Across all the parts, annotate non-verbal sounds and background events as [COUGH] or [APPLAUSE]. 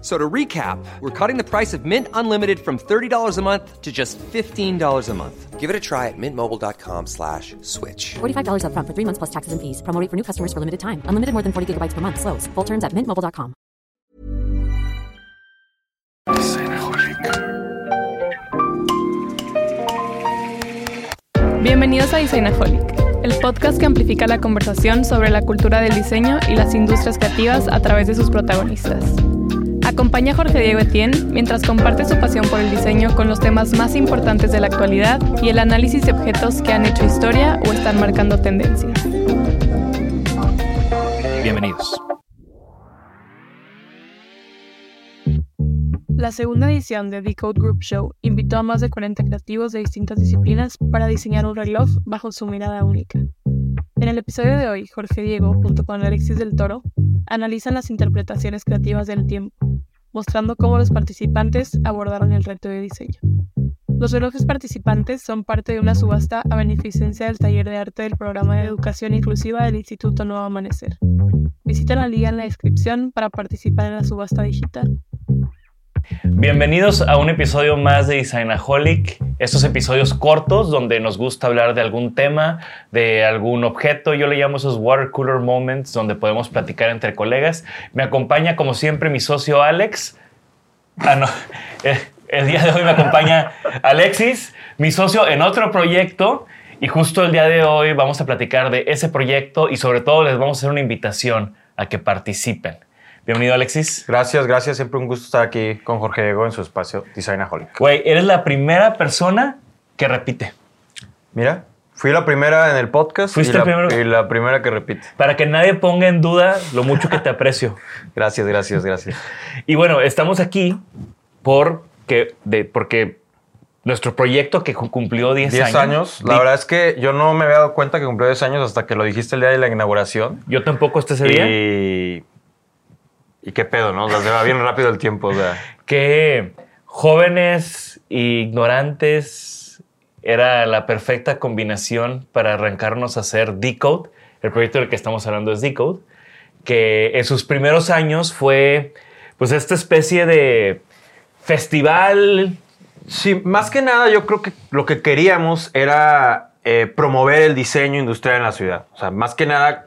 F- So to recap, we're cutting the price of Mint Unlimited from $30 a month to just $15 a month. Give it a try at mintmobile.com slash switch. $45 upfront for three months plus taxes and fees. Promo rate for new customers for limited time. Unlimited more than 40 gigabytes per month. Slows. Full terms at mintmobile.com. Bienvenidos a Designaholic, el podcast que amplifica la conversación sobre la cultura del diseño y las industrias creativas a través de sus protagonistas. Acompaña a Jorge Diego Etienne mientras comparte su pasión por el diseño con los temas más importantes de la actualidad y el análisis de objetos que han hecho historia o están marcando tendencias. Bienvenidos. La segunda edición de Decode Group Show invitó a más de 40 creativos de distintas disciplinas para diseñar un reloj bajo su mirada única. En el episodio de hoy, Jorge Diego, junto con Alexis del Toro, analizan las interpretaciones creativas del tiempo, mostrando cómo los participantes abordaron el reto de diseño. Los relojes participantes son parte de una subasta a beneficencia del taller de arte del programa de educación inclusiva del Instituto Nuevo Amanecer. Visita la liga en la descripción para participar en la subasta digital. Bienvenidos a un episodio más de Designaholic. Estos episodios cortos donde nos gusta hablar de algún tema, de algún objeto. Yo le llamo esos water cooler moments donde podemos platicar entre colegas. Me acompaña como siempre mi socio Alex. Ah, no. [LAUGHS] Eh, El día de hoy me acompaña Alexis, mi socio en otro proyecto. Y justo el día de hoy vamos a platicar de ese proyecto y sobre todo les vamos a hacer una invitación a que participen. Bienvenido Alexis. Gracias, gracias. Siempre un gusto estar aquí con Jorge Diego en su espacio Designaholic. Güey, eres la primera persona que repite. Mira, fui la primera en el podcast Fuiste y, la, el primero. y la primera que repite. Para que nadie ponga en duda lo mucho que te [LAUGHS] aprecio. Gracias, gracias, gracias. Y bueno, estamos aquí porque, de, porque nuestro proyecto que cu- cumplió 10 años. 10 años. La verdad es que yo no me había dado cuenta que cumplió 10 años hasta que lo dijiste el día de la inauguración. Yo tampoco hasta ese día. Y, y qué pedo, ¿no? O sea, se va bien rápido el tiempo. O sea, que jóvenes e ignorantes era la perfecta combinación para arrancarnos a hacer Decode. El proyecto del que estamos hablando es Decode, que en sus primeros años fue pues esta especie de festival. Sí, más que nada yo creo que lo que queríamos era eh, promover el diseño industrial en la ciudad. O sea, más que nada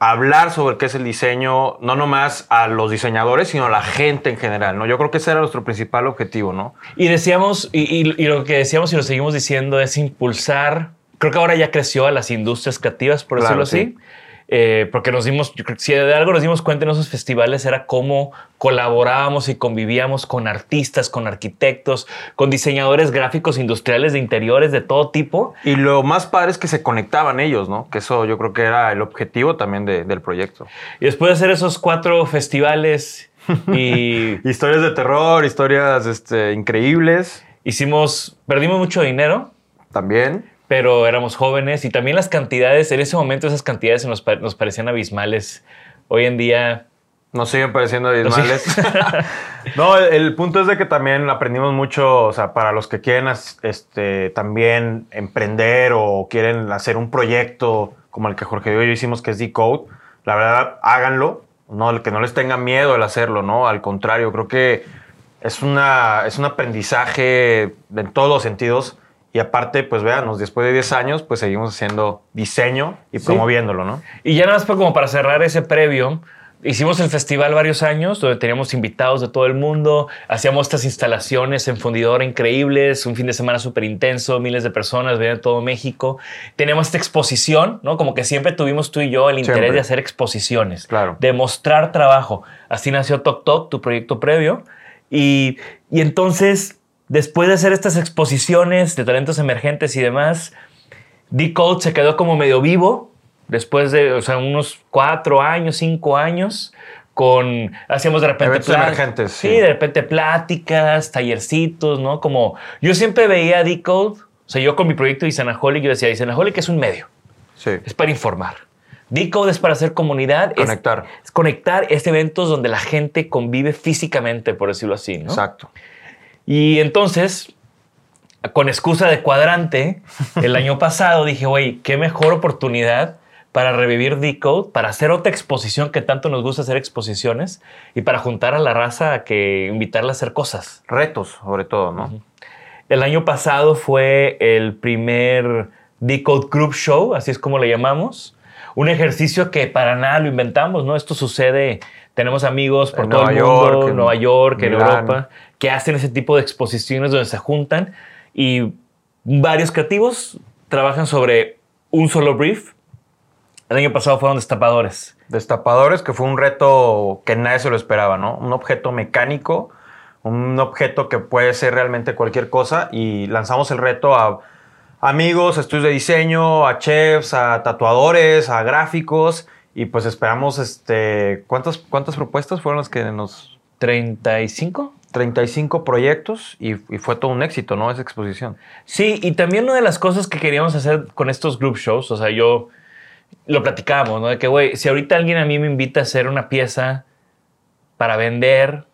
hablar sobre qué es el diseño, no nomás a los diseñadores, sino a la gente en general, ¿no? Yo creo que ese era nuestro principal objetivo, ¿no? Y decíamos, y, y- y lo que decíamos y lo seguimos diciendo es impulsar, creo que ahora ya creció a las industrias creativas, por Claro, decirlo así. Eh, porque nos dimos, yo creo que si de algo nos dimos cuenta en esos festivales era cómo colaborábamos y convivíamos con artistas, con arquitectos, con diseñadores gráficos industriales de interiores de todo tipo. Y lo más padre es que se conectaban ellos, ¿no? Que eso yo creo que era el objetivo también de- del proyecto. Y después de hacer esos cuatro festivales [LAUGHS] y Historias de terror, historias este, increíbles hicimos, perdimos mucho dinero, también. Pero éramos jóvenes y también las cantidades, en ese momento esas cantidades nos, nos parecían abismales. Hoy en día, Nos siguen pareciendo abismales. [LAUGHS] [LAUGHS] no, el, el punto es de que también aprendimos mucho, o sea, para los que quieren este, también emprender o quieren hacer un proyecto como el que Jorge y yo hicimos, que es Decode, la verdad, háganlo. No, que no les tenga miedo el hacerlo, ¿no? Al contrario, creo que es, una, es un aprendizaje en todos los sentidos Y aparte, pues véanos, después de 10 años, pues seguimos haciendo diseño y promoviéndolo, ¿no? Y ya nada más como para cerrar ese previo, Hicimos el festival varios años donde teníamos invitados de todo el mundo, hacíamos estas instalaciones en fundidora increíbles, un fin de semana súper intenso, miles de personas venían todo México. Teníamos esta exposición, ¿no? Como que siempre tuvimos tú y yo el interés de hacer exposiciones, claro. de mostrar trabajo. Así nació Tok Tok, tu proyecto previo. Y, y entonces, después de hacer estas exposiciones de talentos emergentes y demás, D-Code se quedó como medio vivo, después de o sea, unos cuatro años, cinco años, con, hacíamos de repente emergentes, sí. de repente pláticas, tallercitos, ¿no? Como yo siempre veía Decode, o sea, yo con mi proyecto de Isanaholic, yo decía, Isanaholic es un medio, sí. es para informar. Decode es para hacer comunidad, conectar. Es, conectar, es eventos donde la gente convive físicamente, por decirlo así, ¿no? Exacto. Y entonces, con excusa de cuadrante, [LAUGHS] el año pasado dije, güey, qué mejor oportunidad para revivir Decode, para hacer otra exposición que tanto nos gusta hacer exposiciones y para juntar a la raza a que invitarla a hacer cosas. Retos, sobre todo, ¿no? El año pasado fue el primer Decode Group Show, así es como le llamamos. Un ejercicio que para nada lo inventamos, ¿no? Esto sucede, tenemos amigos por todo el mundo, en Nueva York, en Europa, que hacen ese tipo de exposiciones donde se juntan y varios creativos trabajan sobre un solo brief el año pasado fueron destapadores. Destapadores, que fue un reto que nadie se lo esperaba, ¿no? Un objeto mecánico, un objeto que puede ser realmente cualquier cosa y lanzamos el reto a amigos, estudios de diseño, a chefs, a tatuadores, a gráficos y pues esperamos, este, ¿cuántas, cuántas propuestas fueron las que nos... 35? 35 proyectos y, y, fue todo un éxito, ¿no? Esa exposición. Sí, y también una de las cosas que queríamos hacer con estos group shows, o sea, yo lo platicábamos, ¿no? De que, güey, si ahorita alguien a mí me invita a hacer una pieza para vender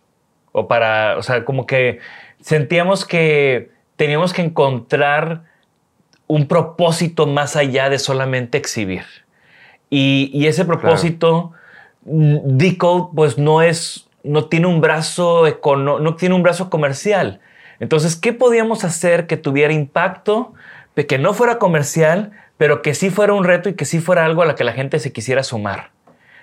o para, o sea, como que sentíamos que teníamos que encontrar un propósito más allá de solamente exhibir. Y, ese propósito, claro. pues no es, no tiene un brazo no tiene un brazo comercial. Entonces, ¿qué podíamos hacer que tuviera impacto, que no fuera comercial, pero que sí fuera un reto y que sí fuera algo a la que la gente se quisiera sumar.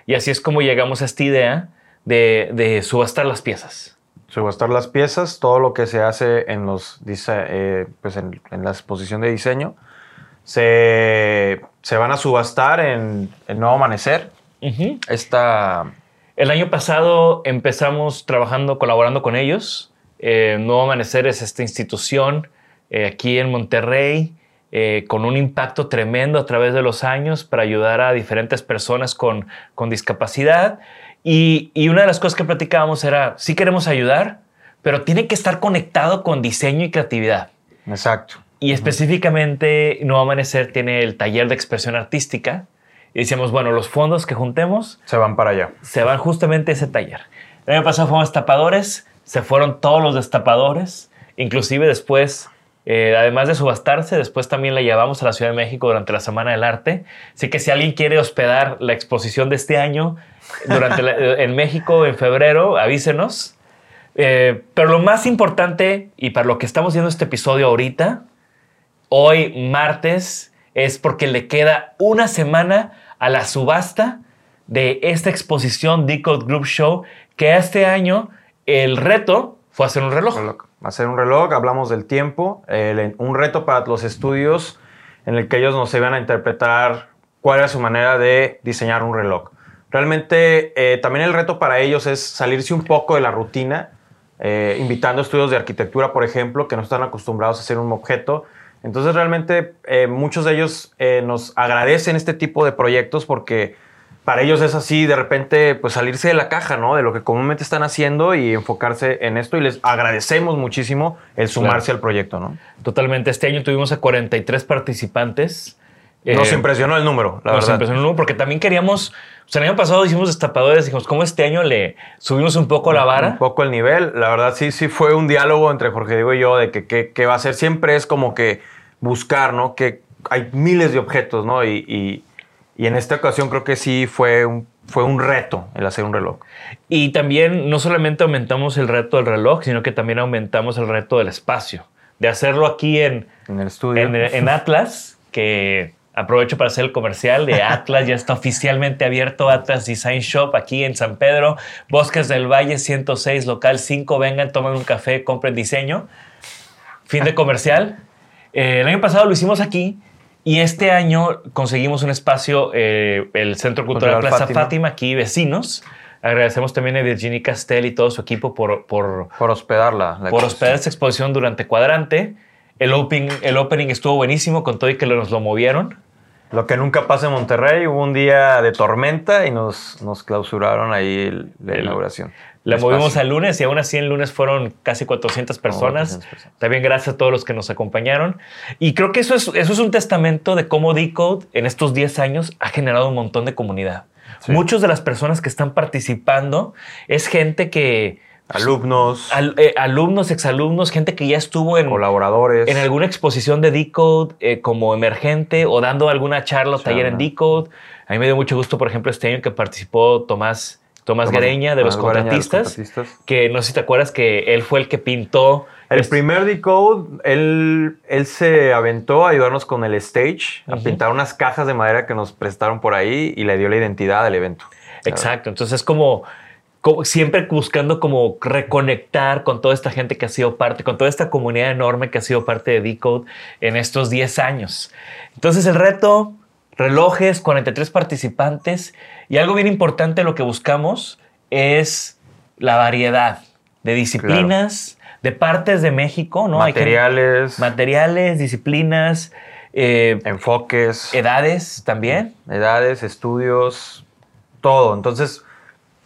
Y así es como llegamos a esta idea de, subastar las piezas. Subastar las piezas, todo lo que se hace en, los, eh, pues en, la exposición de diseño, se, van a subastar en el Nuevo Amanecer. El año pasado empezamos trabajando, colaborando con ellos. Eh, Nuevo Amanecer es esta institución eh, aquí en Monterrey eh, con un impacto tremendo a través de los años para ayudar a diferentes personas con, con discapacidad. Y, y, una de las cosas que platicábamos era, sí queremos ayudar, pero tiene que estar conectado con diseño y creatividad. Exacto. Y específicamente Nuevo Amanecer tiene el taller de expresión artística. Y decíamos, bueno, los fondos que juntemos... Se van para allá. Se van justamente a ese taller. El año pasado fuimos destapadores, se fueron todos los destapadores, inclusive después eh, además de subastarse, después también la llevamos a la Ciudad de México durante la Semana del Arte. Así que si alguien quiere hospedar la exposición de este año durante eh, [LAUGHS] en México en febrero, avísenos. Eh, pero lo más importante y para lo que estamos viendo este episodio ahorita, hoy martes, es porque le queda una semana a la subasta de esta exposición Decode Group Show, que este año el reto fue hacer un reloj hacer un reloj, hablamos del tiempo, un reto para los estudios en el que ellos nos iban a interpretar cuál era su manera de diseñar un reloj. Realmente eh, también el reto para ellos es salirse un poco de la rutina, eh, invitando estudios de arquitectura, por ejemplo, que no están acostumbrados a hacer un objeto. Entonces realmente eh, muchos de ellos nos agradecen este tipo de proyectos porque para ellos es así, de repente, pues salirse de la caja, ¿no? De lo que comúnmente están haciendo y enfocarse en esto. Y les agradecemos muchísimo el sumarse al proyecto, ¿no? Totalmente. Este año tuvimos a 43 participantes. Nos eh, impresionó el número, la nos impresionó el número porque también queríamos. O sea, el año pasado hicimos destapadores, dijimos, ¿cómo este año le subimos un poco la vara? Un poco el nivel. La verdad, sí, sí fue un diálogo entre Jorge Diego y yo de que qué va a ser. Siempre es como que buscar, ¿no? Que hay miles de objetos, ¿no? y y en esta ocasión creo que sí fue un, fue un reto el hacer un reloj. Y también no solamente aumentamos el reto del reloj, sino que también aumentamos el reto del espacio. de hacerlo aquí en, En el estudio. en, en Atlas, que aprovecho para hacer el comercial de Atlas, ya está oficialmente abierto Atlas Design Shop aquí en San Pedro, Bosques del Valle 106, local 5, vengan, tomen un café, compren diseño. Fin de comercial. Eh, el año pasado lo hicimos aquí y este año conseguimos un espacio, eh, el Centro Cultural, Plaza Fátima. Fátima, aquí vecinos. Agradecemos también a Virginie Castell y todo su equipo por, por, Por hospedarla. la por exposición. hospedar esta exposición durante Cuadrante. El opening, el opening estuvo buenísimo con todo y que nos lo movieron. Lo que nunca pasa en Monterrey, hubo un día de tormenta y nos, nos clausuraron ahí el- la inauguración. La movimos al lunes y aún así el lunes fueron casi 400 personas. 400 personas. También gracias a todos los que nos acompañaron. Y creo que eso es, eso es un testamento de cómo Decode en estos 10 años ha generado un montón de comunidad. Sí. Muchas de las personas que están participando es gente que... Alumnos, al- eh, alumnos, exalumnos, gente que ya estuvo en, colaboradores. en alguna exposición de Decode eh, como emergente o dando alguna charla o taller en. Decode. A mí me dio mucho gusto, por ejemplo, este año que participó Tomás, Tomás, Tomás- Gareña de los Gareña de los contratistas, que no sé si te acuerdas que él fue el que pintó. El este- primer Decode, él, él se aventó a ayudarnos con el stage, a pintar unas cajas de madera que nos prestaron por ahí y le dio la identidad del evento. Exacto, entonces es como, como siempre buscando como reconectar con toda esta gente que ha sido parte, con toda esta comunidad enorme que ha sido parte de Decode en estos 10 años. Entonces el reto, relojes, 43 participantes y algo bien importante lo que buscamos es la variedad de disciplinas, de partes de México, ¿no? Hay Materiales, materiales, disciplinas, eh, enfoques, edades también. edades, estudios, todo. Entonces,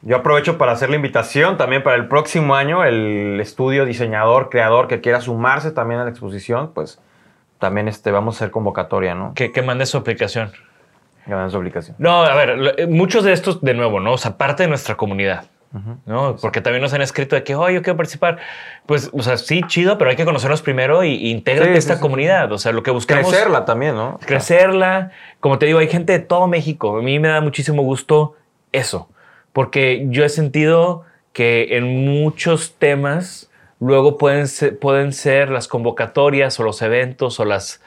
yo aprovecho para hacer la invitación también para el próximo año, el estudio, diseñador, creador que quiera sumarse también a la exposición, pues también este, vamos a hacer convocatoria, ¿no? Que, que mande su aplicación. Ganan su obligación. No, a ver, eh, muchos de estos, de nuevo, ¿no? O sea, parte de nuestra comunidad, ¿no? Porque también nos han escrito de que, oh, yo quiero participar. Pues, o sea, sí, chido, pero hay que conocernos primero y, y Sí, sí, esta sí. comunidad. O sea, lo que buscamos... Crecerla también, ¿no? crecerla. Como te digo, hay gente de todo México. A mí me da muchísimo gusto eso, porque yo he sentido que en muchos temas luego pueden ser, pueden ser las convocatorias o los eventos o las,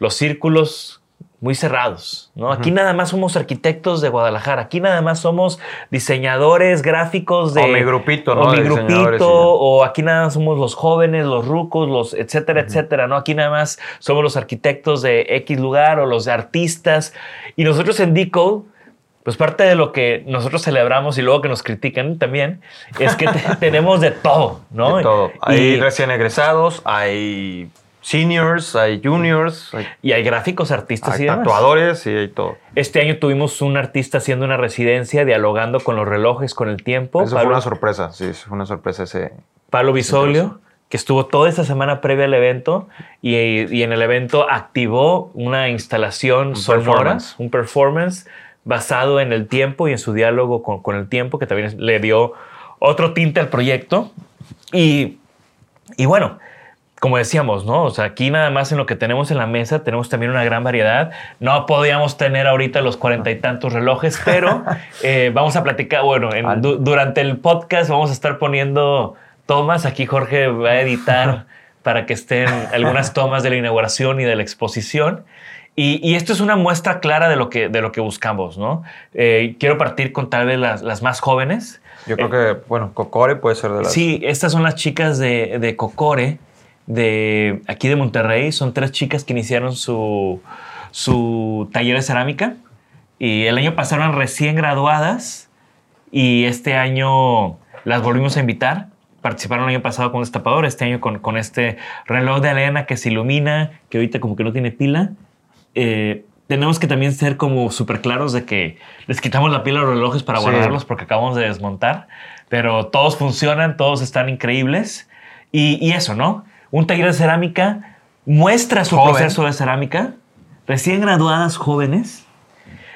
los círculos muy cerrados, ¿no? Aquí nada más somos arquitectos de Guadalajara, aquí nada más somos diseñadores gráficos de... O mi grupito, ¿no? O mi grupito, o aquí nada más somos los jóvenes, los rucos, los etcétera, etcétera, ¿no? Aquí nada más somos los arquitectos de X lugar o los de artistas. Y nosotros en Decode, pues parte de lo que nosotros celebramos y luego que nos critican también, es que te- [LAUGHS] tenemos de todo, ¿no? De todo. Y- Hay recién egresados, hay seniors, hay juniors, hay, y hay gráficos, artistas hay y demás. tatuadores y hay todo. Este año tuvimos un artista haciendo una residencia, dialogando con los relojes, con el tiempo. Eso fue una sorpresa, sí, eso fue una sorpresa ese. Pablo Bisolio, que estuvo toda esta semana previa al evento y, y en el evento activó una instalación sonora, performance. un performance basado en el tiempo y en su diálogo con, con el tiempo, que también le dio otro tinte al proyecto. Y, y bueno, como decíamos, ¿no? O sea, aquí nada más en lo que tenemos en la mesa tenemos también una gran variedad. No podíamos tener ahorita los cuarenta y tantos relojes, pero [LAUGHS] eh, vamos a platicar, bueno, en- du- durante el podcast vamos a estar poniendo tomas. Aquí Jorge va a editar [LAUGHS] para que estén algunas tomas de la inauguración y de la exposición. Y, y esto es una muestra clara de lo que, de lo que buscamos, ¿no? Eh, quiero partir con tal vez las, las más jóvenes. Yo creo que, bueno, Cocore puede ser de las. Sí, estas son las chicas de, de Cocore, de aquí de Monterrey. Son tres chicas que iniciaron su, su taller de cerámica. Y el año pasado eran recién graduadas. Y este año las volvimos a invitar. Participaron el año pasado con destapador, este año con, con este reloj de arena que se ilumina, que ahorita como que no tiene pila. Eh, tenemos que también ser como súper claros de que les quitamos la pila a los relojes para Sí. guardarlos porque acabamos de desmontar, pero todos funcionan, todos están increíbles. Y, y eso, ¿no? Un taller de cerámica muestra su Joven. proceso de cerámica, recién graduadas jóvenes,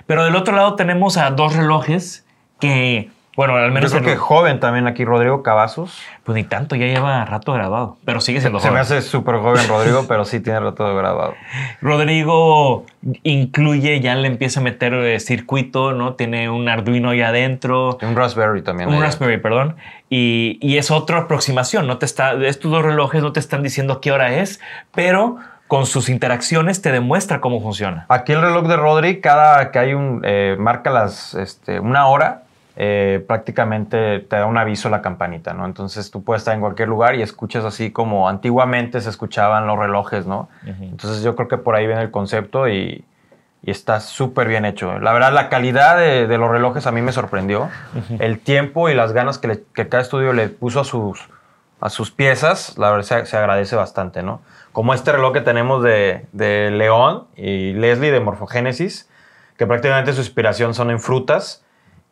pero del otro lado tenemos a dos relojes que Bueno, al Yo menos creo en- que joven también aquí, Rodrigo Cavazos. pues ni tanto, ya lleva rato grabado, pero sigue siendo Se me joven. hace súper joven [LAUGHS] Rodrigo, pero sí tiene rato grabado. Rodrigo incluye, ya le empieza a meter eh, circuito, ¿no? Tiene un Arduino ahí adentro. Un Raspberry también. Un. Raspberry, perdón. Y, y es otra aproximación. No te está, estos dos relojes no te están diciendo qué hora es, pero con sus interacciones te demuestra cómo funciona. Aquí el reloj de Rodri, cada que hay un, eh, marca las, este, una hora, eh, prácticamente te da un aviso la campanita, ¿no? Entonces tú puedes estar en cualquier lugar y escuchas así como antiguamente se escuchaban los relojes, ¿no? Entonces yo creo que por ahí viene el concepto y, y está súper bien hecho. La verdad, la calidad de, de los relojes a mí me sorprendió. El tiempo y las ganas que, le- que cada estudio le puso a sus, a sus piezas, la verdad se, se agradece bastante, ¿no? Como este reloj que tenemos de, de León y Leslie de Morfogénesis, que prácticamente su inspiración son en frutas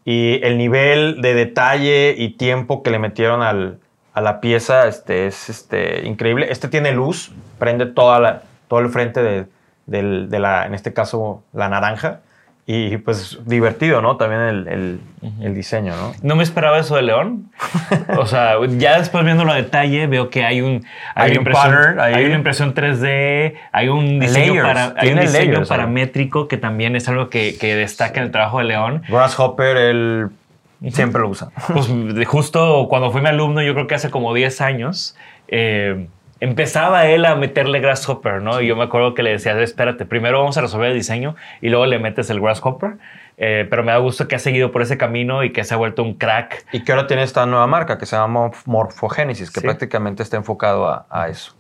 y el nivel de detalle y tiempo que le metieron al- a la pieza este, es este, increíble. Este tiene luz, prende toda la, todo el frente de, de la, en este caso, la naranja. Y pues divertido, ¿no? También el, el- el diseño, ¿no? No me esperaba eso de León. [LAUGHS] O sea, ya después viéndolo a detalle, veo que hay un Hay una un impresión, pattern hay una impresión 3D, hay un diseño, Layers, para, hay un diseño layers, ¿sabes? paramétrico que también es algo que, que destaca en el trabajo de León. Grasshopper, él siempre lo usa. Pues justo cuando fui mi alumno, yo creo que hace como 10 años, eh, empezaba él a meterle Grasshopper, ¿no? Y yo me acuerdo que le decía, espérate, primero vamos a resolver el diseño y luego le metes el Grasshopper. Eh, pero me da gusto que ha seguido por ese camino y que se ha vuelto un crack. Y que ahora tiene esta nueva marca que se llama Morphogénesis, que Sí. prácticamente está enfocado a, a eso.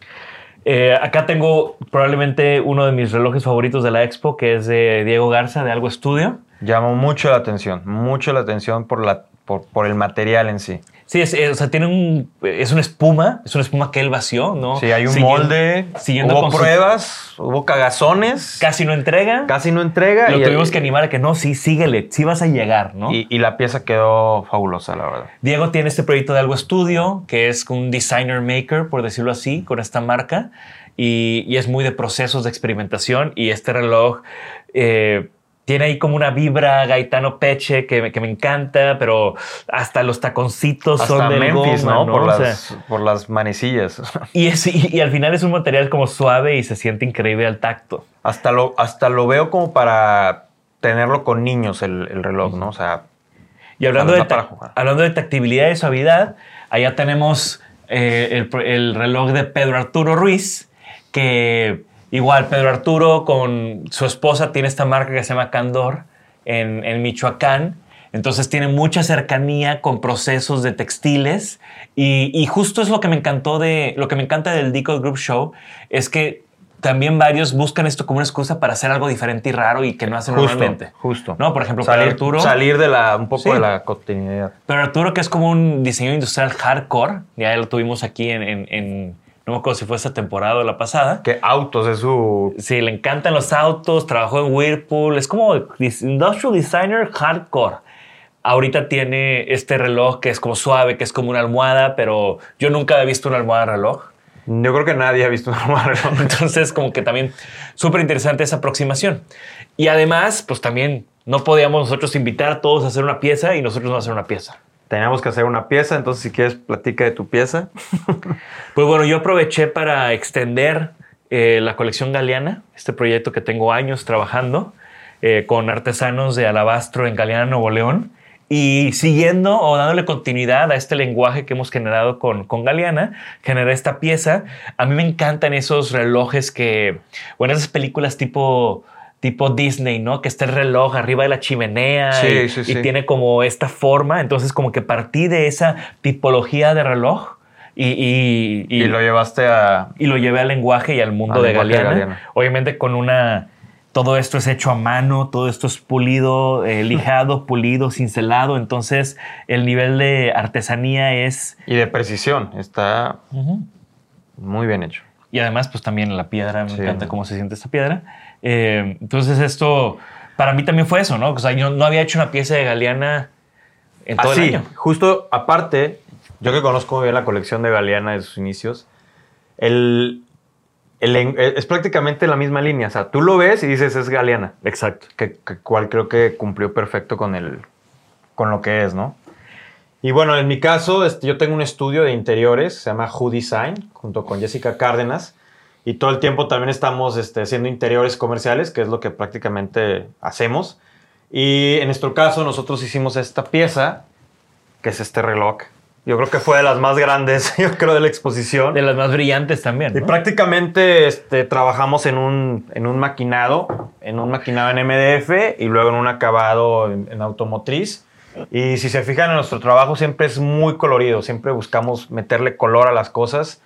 Eh, acá tengo probablemente uno de mis relojes favoritos de la expo, que es de Diego Garza, de Algo Estudio. Llamó mucho la atención, mucho la atención por, la, por, por el material en sí. Sí, es, es- o sea, tiene un, es una espuma, es una espuma que él vació, ¿no? Sí, hay un Siguiendo- molde, siguiendo hubo su- pruebas, hubo cagazones, casi no entrega. casi no entrega. Lo y, tuvimos que animar a que no, sí, síguele, sí vas a llegar, ¿no? y, y la pieza quedó fabulosa, la verdad. Diego tiene este proyecto de Algo Estudio, que es un designer maker, por decirlo así, con esta marca, y, y es muy de procesos de experimentación. Y este reloj eh, tiene ahí como una vibra Gaetano Peche que, me- que me encanta, pero hasta los taconcitos son Hasta de Memphis, goma, ¿no? Por, O sea, las, por las manecillas. [LAUGHS] y, es- y- y al final es un material como suave y se siente increíble al tacto. hasta, lo, hasta lo veo como para tenerlo con niños el, el reloj, ¿no? O sea, Y hablando, La de, para jugar. hablando de tactibilidad y suavidad, allá tenemos eh, el, el reloj de Pedro Arturo Ruiz, que igual Pedro Arturo con su esposa tiene esta marca que se llama Candor en, en Michoacán. Entonces tiene mucha cercanía con procesos de textiles y, y justo es lo que me encantó de lo que me encanta del Decode Group Show es que también varios buscan esto como una excusa para hacer algo diferente y raro y que no hacen justo, normalmente. justo. No, por ejemplo, Pedro salir, Arturo. salir de la, un poco Sí. de la cotidianidad. Pero Arturo, que es como un diseño industrial hardcore, ya lo tuvimos aquí en, en- en- no me acuerdo si fue esta temporada o la pasada. Que autos es su... Sí, le encantan los autos, trabajó en Whirlpool, es como industrial designer hardcore. Ahorita tiene este reloj que es como suave, que es como una almohada, pero yo nunca he visto una almohada reloj. Yo creo que nadie ha visto un reloj. [LAUGHS] Entonces, como que también súper interesante esa aproximación. Y además, pues también no podíamos nosotros invitar a todos a hacer una pieza y nosotros no hacer una pieza. Teníamos que hacer una pieza, entonces si quieres platica de tu pieza. [LAUGHS] Pues bueno, yo aproveché para extender eh, la colección Galeana, este proyecto que tengo años trabajando eh, con artesanos de alabastro en Galeana, Nuevo León. Y siguiendo o dándole continuidad a este lenguaje que hemos generado con, con Galeana, generé esta pieza. A mí me encantan esos relojes que, bueno, esas películas tipo, tipo Disney, ¿no? Que está el reloj arriba de la chimenea Sí, y, sí, y sí. tiene como esta forma. Entonces, como que partí de esa tipología de reloj y, y- Y, lo llevaste a... y lo llevé al lenguaje y al mundo de de Galeana. Galeana. Obviamente con una... Todo esto es hecho a mano, todo esto es pulido, eh, [LAUGHS] lijado, pulido, cincelado. Entonces el nivel de artesanía es... Y de precisión. Está muy bien hecho. Y además pues también la piedra, me Sí. encanta cómo se siente esta piedra. Eh, entonces esto para mí también fue eso, ¿no? O sea, yo no había hecho una pieza de Galeana en todo Así, el año. justo aparte, yo que conozco muy bien la colección de Galeana de sus inicios, el, el en- es prácticamente la misma línea. O sea, tú lo ves y dices es Galeana. Exacto. Que, que cual creo que cumplió perfecto con, el, con lo que es, ¿no? Y bueno, en mi caso, este, yo tengo un estudio de interiores, se llama Who Design, junto con Jessica Cárdenas. Y todo el tiempo también estamos este, haciendo interiores comerciales, que es lo que prácticamente hacemos. Y en nuestro caso, nosotros hicimos esta pieza, que es este reloj. Yo creo que fue de las más grandes, [LAUGHS] yo creo, de la exposición. De las más brillantes también. Y ¿no? prácticamente este, trabajamos en un, en un maquinado, en un maquinado en MDF y luego en un acabado en, en automotriz. Y si se fijan en nuestro trabajo siempre es muy colorido, siempre buscamos meterle color a las cosas.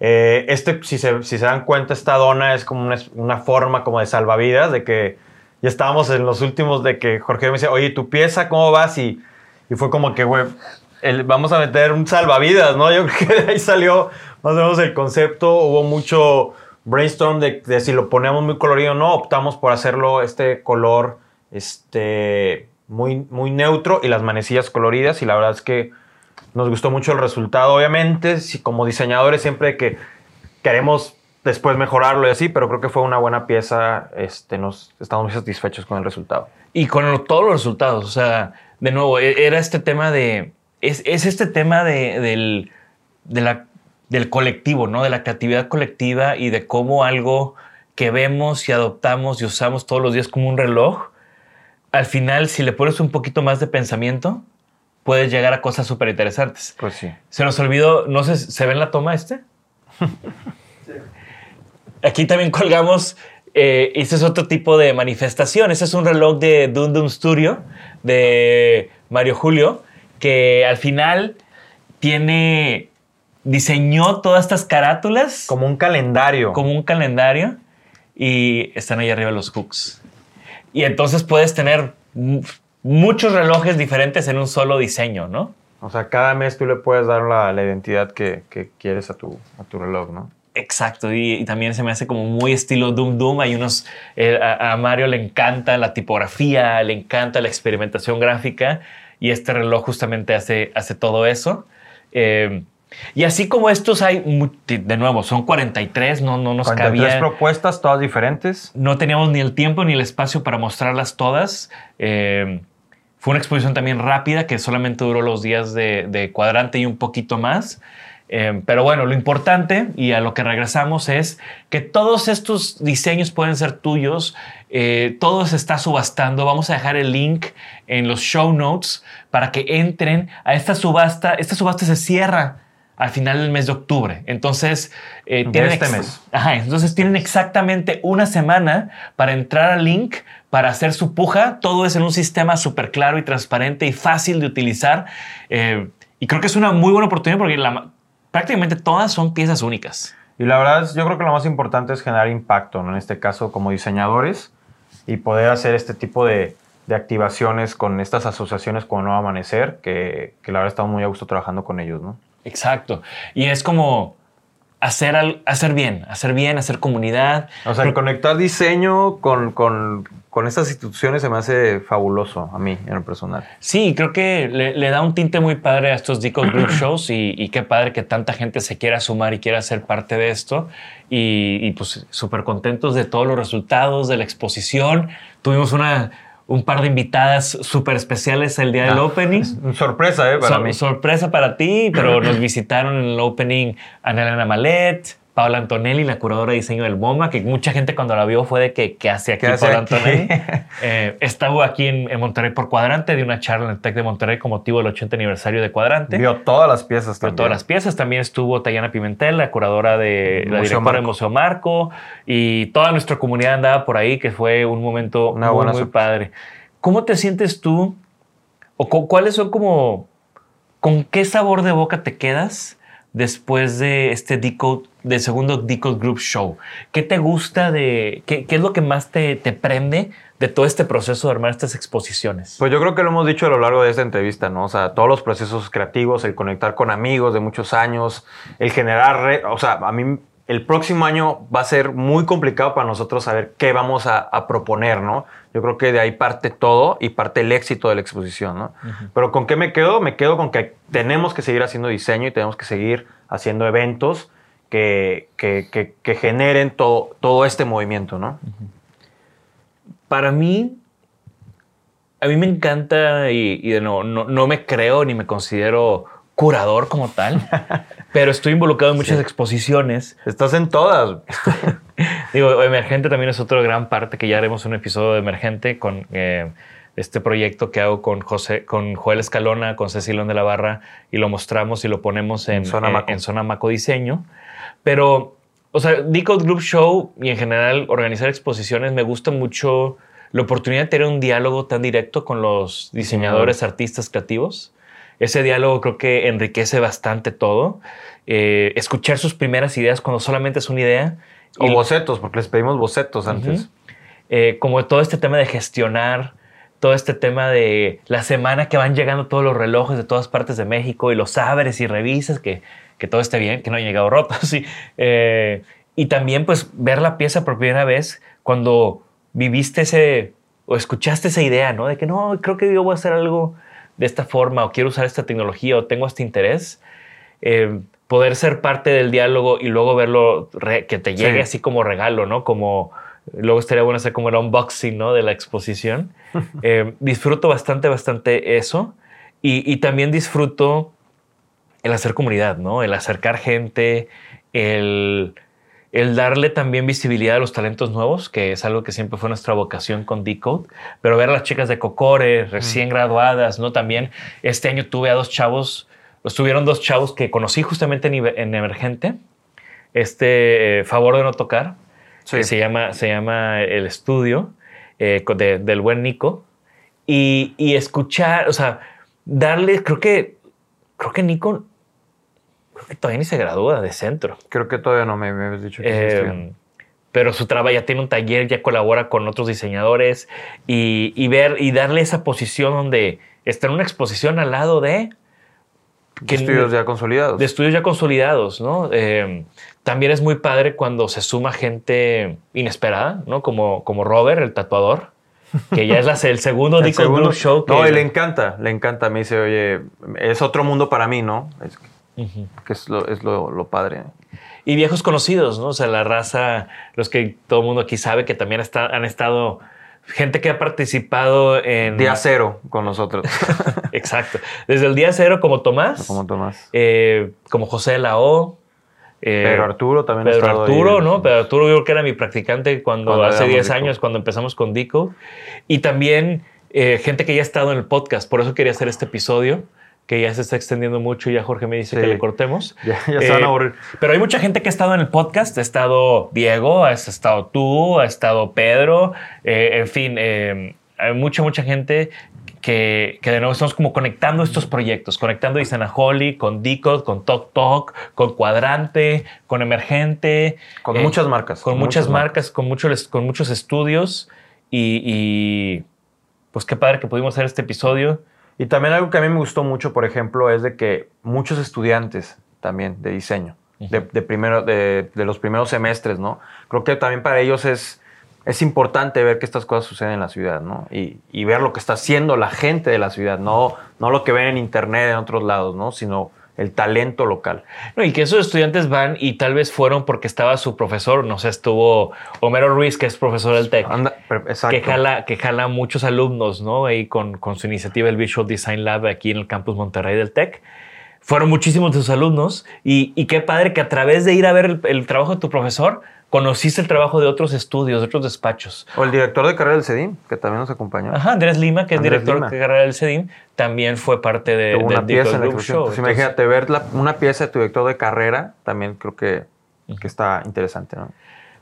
Eh, este, si se, si se dan cuenta, esta dona es como una, una forma como de salvavidas, de que ya estábamos en los últimos de que Jorge me dice, oye, ¿tu pieza cómo vas? Y, y fue como que, güey, vamos a meter un salvavidas, ¿no? [LAUGHS] Yo creo que de ahí salió más o menos el concepto. Hubo mucho brainstorm de, de si lo poníamos muy colorido o no. Optamos por hacerlo este color este, muy, muy neutro y las manecillas coloridas. Y la verdad es que nos gustó mucho el resultado. Obviamente, si como diseñadores siempre que queremos después mejorarlo y así, pero creo que fue una buena pieza. Este, nos estamos muy satisfechos con el resultado. Y con todos los resultados. O sea, de nuevo, e- era este tema de. Es, es este tema de, del, de del colectivo, ¿no? De la creatividad colectiva y de cómo algo que vemos y adoptamos y usamos todos los días como un reloj, al final, si le pones un poquito más de pensamiento, puedes llegar a cosas súper interesantes. Pues sí. Se nos olvidó, no sé, ¿se ve en la toma este? [LAUGHS] Aquí también colgamos, eh, este es otro tipo de manifestación. Este es un reloj de Dum Dum Studio de Mario Julio, que al final tiene, diseñó todas estas carátulas Como un calendario. como un calendario y están ahí arriba los hooks. Y entonces puedes tener mu- muchos relojes diferentes en un solo diseño, ¿no? O sea, cada mes tú le puedes dar la, la identidad que, que quieres a tu, a tu reloj, ¿no? Exacto, y, y también se me hace como muy estilo Doom Doom. Hay unos, eh, a, a Mario le encanta la tipografía, le encanta la experimentación gráfica y este reloj justamente hace, hace todo eso. Eh, y así como estos hay, de nuevo, son 43, no, no nos 43 cabía. propuestas, todas diferentes. no teníamos ni el tiempo ni el espacio para mostrarlas todas. Eh, fue una exposición también rápida que solamente duró los días de, de cuadrante y un poquito más. Eh, pero bueno, lo importante y a lo que regresamos es que todos estos diseños pueden ser tuyos. eh, todo se está subastando. Vamos a dejar el link en los show notes para que entren a esta subasta. Esta subasta se cierra al final del mes de octubre. Entonces, eh, tienen este mes. Ajá, entonces tienen exactamente una semana para entrar al link, para hacer su puja. Todo es en un sistema súper claro y transparente y fácil de utilizar. Eh, y creo que es una muy buena oportunidad porque la prácticamente todas son piezas únicas. Y la verdad, yo creo que lo más importante es generar impacto, ¿no? En este caso, como diseñadores, y poder hacer este tipo de, de activaciones con estas asociaciones como Nuevo Amanecer, que, que la verdad estamos muy a gusto trabajando con ellos, ¿no? Exacto. Y es como hacer, al- hacer bien, hacer bien, hacer comunidad. O sea, conectar diseño con, con, con estas instituciones se me hace fabuloso a mí, en lo personal. Sí, creo que le, le da un tinte muy padre a estos Deco Group [CLEARS THROAT] Shows y, y qué padre que tanta gente se quiera sumar y quiera ser parte de esto. Y, y, pues súper contentos de todos los resultados de la exposición. Tuvimos una, un par de invitadas súper especiales el día del Ah, opening. Sorpresa, ¿eh? Para mí. Sorpresa para ti, pero nos [CLEARS THROAT] visitaron en el opening Ana Elena Malet, Paula Antonelli, la curadora de diseño del MoMA, que mucha gente cuando la vio fue de que, ¿qué hace aquí ¿Qué hace Paula aquí? Antonelli? [LAUGHS] Eh, estuvo aquí en, en Monterrey por Cuadrante, de una charla en el TEC de Monterrey con motivo del 80 aniversario de Cuadrante. Vio todas las piezas también. todas las piezas. También estuvo Tayana Pimentel, la curadora de la directora Marco. del Museo Marco. Y toda nuestra comunidad andaba por ahí, que fue un momento Una muy, buena muy sorpresa. padre. ¿Cómo te sientes tú? ¿O cu- cuáles son como... ¿Con qué sabor de boca te quedas después de este Decode, de segundo Decode Group Show? ¿Qué te gusta de... ¿Qué, qué es lo que más te, te prende de todo este proceso de armar estas exposiciones? Pues yo creo que lo hemos dicho a lo largo de esta entrevista, ¿no? O sea, todos los procesos creativos, el conectar con amigos de muchos años, el generar, re- o sea, a mí el próximo año va a ser muy complicado para nosotros saber qué vamos a, a proponer, ¿no? Yo creo que de ahí parte todo y parte el éxito de la exposición, ¿no? Pero ¿con qué me quedo? Me quedo con que tenemos que seguir haciendo diseño y tenemos que seguir haciendo eventos que, que, que- que generen todo, todo este movimiento, ¿no? Para mí, a mí me encanta y, y de nuevo, no, no me creo ni me considero curador como tal, [LAUGHS] pero estoy involucrado en muchas exposiciones. Estás en todas. [LAUGHS] Digo, Emergente también es otra gran parte que ya haremos un episodio de Emergente con eh, este proyecto que hago con José, con Joel Escalona, con Cecilio de la Barra y lo mostramos y lo ponemos en, En Zona eh, Maco. en Zona Maco Diseño. Pero, o sea, Decode Group Show y en general organizar exposiciones me gusta mucho la oportunidad de tener un diálogo tan directo con los diseñadores, artistas creativos. Ese diálogo creo que enriquece bastante todo. Eh, escuchar sus primeras ideas cuando solamente es una idea. O Y- bocetos, porque les pedimos bocetos antes. Ujú. Eh, como todo este tema de gestionar, todo este tema de la semana que van llegando todos los relojes de todas partes de México y los abres y revisas que, que todo esté bien, que no hayan llegado rotos. [LAUGHS] sí. Eh, y también pues ver la pieza por primera vez cuando viviste ese o escuchaste esa idea, ¿no? De que no, creo que yo voy a hacer algo de esta forma o quiero usar esta tecnología o tengo este interés. Eh, poder ser parte del diálogo y luego verlo que te llegue Sí. así como regalo, ¿no? Como luego estaría bueno hacer como el unboxing, ¿no? De la exposición. [LAUGHS] Eh, disfruto bastante, bastante eso y, y también disfruto el hacer comunidad, ¿no? El acercar gente, el, el darle también visibilidad a los talentos nuevos, que es algo que siempre fue nuestra vocación con Decode, pero ver a las chicas de Cocore, recién graduadas, ¿no? También este año tuve a dos chavos, estuvieron dos chavos que conocí justamente en Emergente, este eh, Favor de no tocar, Sí. que se llama, se llama El Estudio, eh, de- del buen Nico, y, y escuchar, o sea, darle, creo que, creo que Nico, creo que todavía ni se gradúa de centro. Creo que todavía no me, me habías dicho que Eh, pero su trabajo ya tiene un taller, ya colabora con otros diseñadores y, y ver y darle esa posición donde está en una exposición al lado de, que- estudios ya consolidados. de estudios ya consolidados, ¿no? Eh, también es muy padre cuando se suma gente inesperada, ¿no? Como, como Robert, el tatuador, que ya es la- el segundo [LAUGHS] El Deacon segundo- Blue Show. Que, No, y le encanta, le encanta. Me dice, oye, es otro mundo para mí, ¿no? Es, que es lo, es lo, lo padre. Y viejos conocidos, ¿no? O sea, la raza, los que todo el mundo aquí sabe que también está- han estado, gente que ha participado en... Día cero con nosotros, [LAUGHS] Exacto. Desde el día cero como Tomás, como Tomás. eh, como José Lao. eh, Pedro Arturo también Pedro ahí. Arturo, ¿no? Pedro Arturo yo creo que era mi practicante cuando, Cuando hace éramos 10 Dico. años, cuando empezamos con Dico. Y también eh, gente que ya ha estado en el podcast. Por eso quería hacer este episodio, que ya se está extendiendo mucho y ya Jorge me dice Sí. que le cortemos. [LAUGHS] Ya, ya se van Eh, a aburrir. Pero hay mucha gente que ha estado en el podcast. Ha estado Diego, has estado tú, ha estado Pedro. eh, en fin, eh, hay mucha, mucha gente que, que de nuevo estamos como conectando estos proyectos, conectando Isanaholi con Decode, con Tok Tok, con Cuadrante, con Emergente. Con eh, muchas marcas. Con, muchas, marcas, Con, muchos, con muchos estudios. Y, y, pues qué padre que pudimos hacer este episodio. Y también algo que a mí me gustó mucho, por ejemplo, es de que muchos estudiantes también de diseño, de, de primero, de, de los primeros semestres, ¿no? Creo que también para ellos es, es importante ver que estas cosas suceden en la ciudad, ¿no? Y, y ver lo que está haciendo la gente de la ciudad, no, no lo que ven en internet en otros lados, ¿no? Sino el talento local. No, y que esos estudiantes van y tal vez fueron porque estaba su profesor, no sé, estuvo Homero Ruiz, que es profesor del TEC, que jala, que jala muchos alumnos, ¿no? Ahí con, con su iniciativa, el Visual Design Lab, aquí en el campus Monterrey del TEC. Fueron muchísimos de sus alumnos y, y qué padre que a través de ir a ver el, el trabajo de tu profesor, conociste el trabajo de otros estudios, de otros despachos. O el director de carrera del CEDIM, que también nos acompañó. Ajá, Andrés Lima, que es director Lima. de carrera del CEDIM, también fue parte de, Tuvo una pieza en la. Show. Pues Entonces, imagínate, ver la- una pieza de tu director de carrera también creo que, que está interesante, ¿no?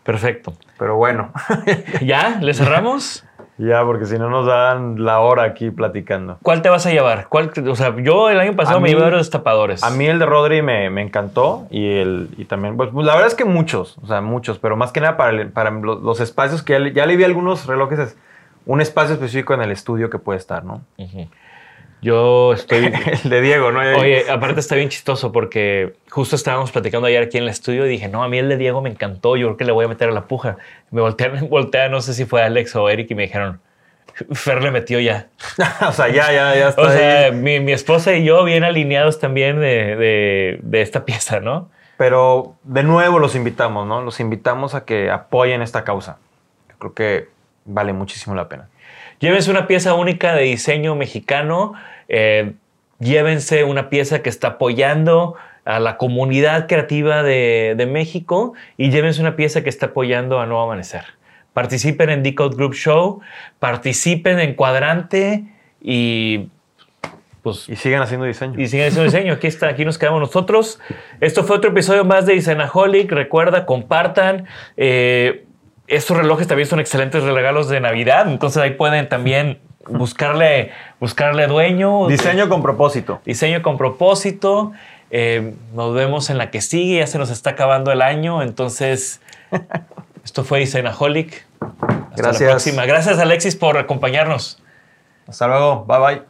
Perfecto. Pero bueno, [LAUGHS] ¿Ya? ¿Le cerramos? [LAUGHS] ya, porque si no nos dan la hora aquí platicando. ¿Cuál te vas a llevar? ¿Cuál, o sea, yo el año pasado A me mí- llevé los destapadores. A mí el de Rodri me, me encantó y, el, y también, pues, pues, la verdad es que muchos, o sea, muchos, pero más que nada para, para los, espacios que ya le, ya le vi algunos relojes, es un espacio específico en el estudio que puede estar, ¿no? Ujú. Yo estoy... [LAUGHS] el de Diego, ¿no? Oye, aparte está bien chistoso porque justo estábamos platicando ayer aquí en el estudio y dije, no, a mí el de Diego me encantó, yo creo que le voy a meter a la puja. Me voltean, [LAUGHS] voltea, no sé si fue Alex o Eric y me dijeron, Fer le metió ya. [LAUGHS] o sea, ya, ya, ya está O sea, mi, mi esposa y yo bien alineados también de, de- de esta pieza, ¿no? Pero de nuevo los invitamos, ¿no? Los invitamos a que apoyen esta causa. Yo creo que vale muchísimo la pena. Llévense una pieza única de diseño mexicano. eh, llévense una pieza que está apoyando a la comunidad creativa de, de México y llévense una pieza que está apoyando a Nuevo Amanecer. Participen en Decode Group Show, participen en Cuadrante y pues Y siguen haciendo diseño. y siguen haciendo diseño. Aquí está, aquí nos quedamos nosotros. Esto fue otro episodio más de Designaholic. Recuerda, compartan. Eh, estos relojes también son excelentes regalos de Navidad. Entonces ahí pueden también buscarle, buscarle dueño. Diseño con propósito. Diseño con propósito. Eh, nos vemos en la que sigue. Ya se nos está acabando el año. Entonces, [LAUGHS] esto fue Designaholic. Hasta Gracias. la próxima. Gracias, Alexis, por acompañarnos. Hasta luego. Bye bye.